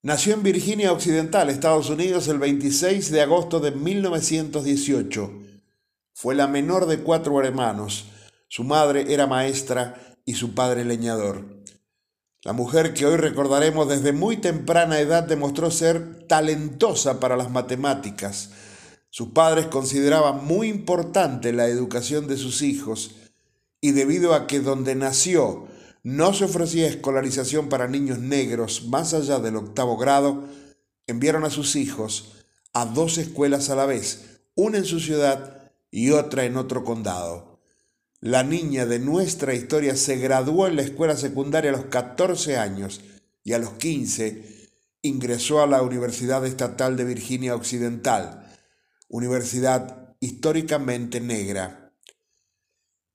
Nació en Virginia Occidental, Estados Unidos, el 26 de agosto de 1918. Fue la menor de cuatro hermanos. Su madre era maestra y su padre leñador. La mujer que hoy recordaremos desde muy temprana edad demostró ser talentosa para las matemáticas. Sus padres consideraban muy importante la educación de sus hijos y debido a que donde nació no se ofrecía escolarización para niños negros más allá del octavo grado, enviaron a sus hijos a dos escuelas a la vez, una en su ciudad y otra en otro condado. La niña de nuestra historia se graduó en la escuela secundaria a los 14 años y a los 15 ingresó a la Universidad Estatal de Virginia Occidental, universidad históricamente negra.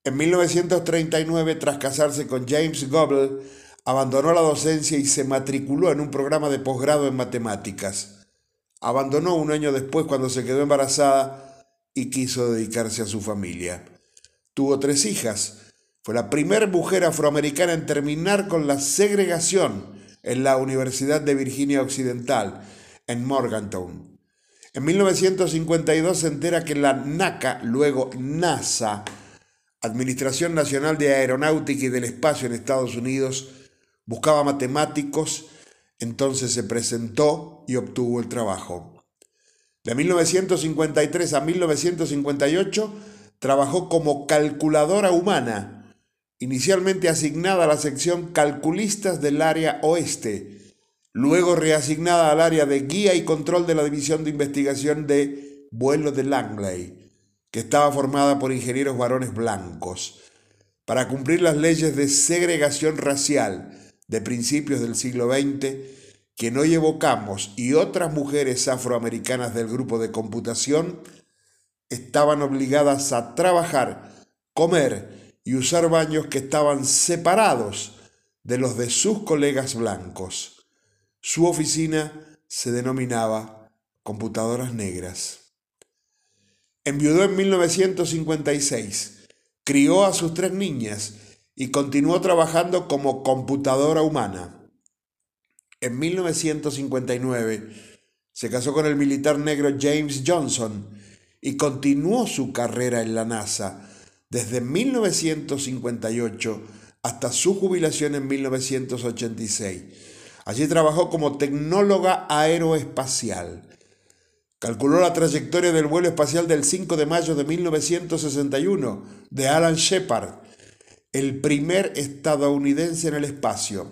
En 1939, tras casarse con James Goebel, abandonó la docencia y se matriculó en un programa de posgrado en matemáticas. Abandonó un año después cuando se quedó embarazada y quiso dedicarse a su familia. Tuvo tres hijas. Fue la primera mujer afroamericana en terminar con la segregación en la Universidad de Virginia Occidental, en Morgantown. En 1952 se entera que la NACA, luego NASA, Administración Nacional de Aeronáutica y del Espacio en Estados Unidos, buscaba matemáticos, entonces se presentó y obtuvo el trabajo. De 1953 a 1958 trabajó como calculadora humana, inicialmente asignada a la sección calculistas del área oeste, luego reasignada al área de guía y control de la División de Investigación de Vuelo de Langley que estaba formada por ingenieros varones blancos, para cumplir las leyes de segregación racial de principios del siglo XX que hoy evocamos y otras mujeres afroamericanas del grupo de computación estaban obligadas a trabajar, comer y usar baños que estaban separados de los de sus colegas blancos. Su oficina se denominaba Computadoras Negras. Enviudó en 1956, crió a sus tres niñas y continuó trabajando como computadora humana. En 1959 se casó con el militar negro James Johnson y continuó su carrera en la NASA desde 1958 hasta su jubilación en 1986. Allí trabajó como tecnóloga aeroespacial Calculó la trayectoria del vuelo espacial del 5 de mayo de 1961 de Alan Shepard, el primer estadounidense en el espacio.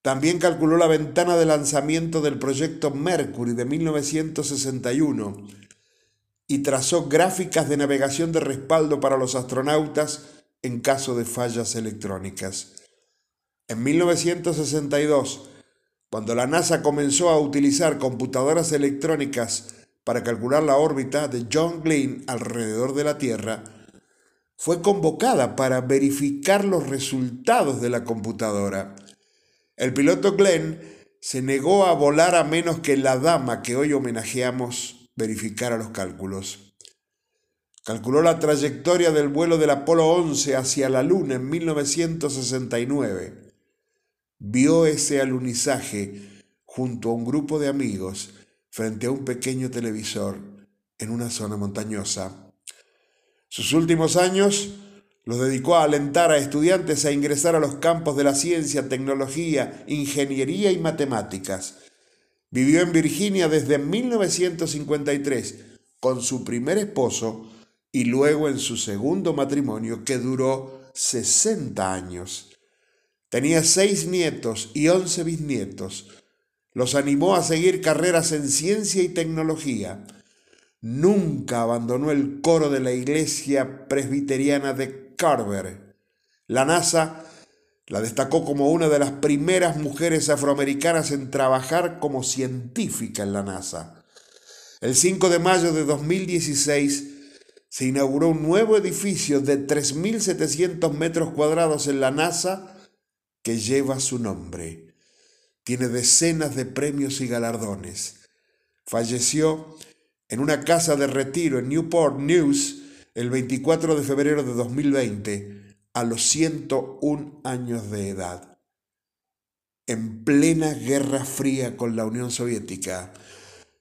También calculó la ventana de lanzamiento del proyecto Mercury de 1961 y trazó gráficas de navegación de respaldo para los astronautas en caso de fallas electrónicas. En 1962, cuando la NASA comenzó a utilizar computadoras electrónicas para calcular la órbita de John Glenn alrededor de la Tierra, fue convocada para verificar los resultados de la computadora. El piloto Glenn se negó a volar a menos que la dama que hoy homenajeamos verificara los cálculos. Calculó la trayectoria del vuelo del Apolo 11 hacia la Luna en 1969. Vio ese alunizaje junto a un grupo de amigos frente a un pequeño televisor en una zona montañosa. Sus últimos años los dedicó a alentar a estudiantes a ingresar a los campos de la ciencia, tecnología, ingeniería y matemáticas. Vivió en Virginia desde 1953 con su primer esposo y luego en su segundo matrimonio que duró 60 años. Tenía seis nietos y once bisnietos, los animó a seguir carreras en ciencia y tecnología. Nunca abandonó el coro de la iglesia presbiteriana de Carver. La NASA la destacó como una de las primeras mujeres afroamericanas en trabajar como científica en la NASA. El 5 de mayo de 2016 se inauguró un nuevo edificio de 3.700 metros cuadrados en la NASA que lleva su nombre. Tiene decenas de premios y galardones. Falleció en una casa de retiro en Newport News el 24 de febrero de 2020 a los 101 años de edad. en plena Guerra Fría con la Unión Soviética,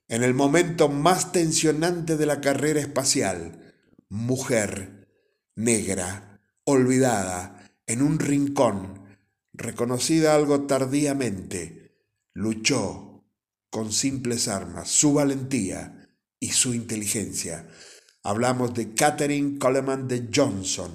en el momento más tensionante de la carrera espacial, mujer, negra, olvidada, en un rincón, reconocida algo tardíamente, luchó con simples armas, su valentía y su inteligencia. Hablamos de Catherine Coleman de Johnson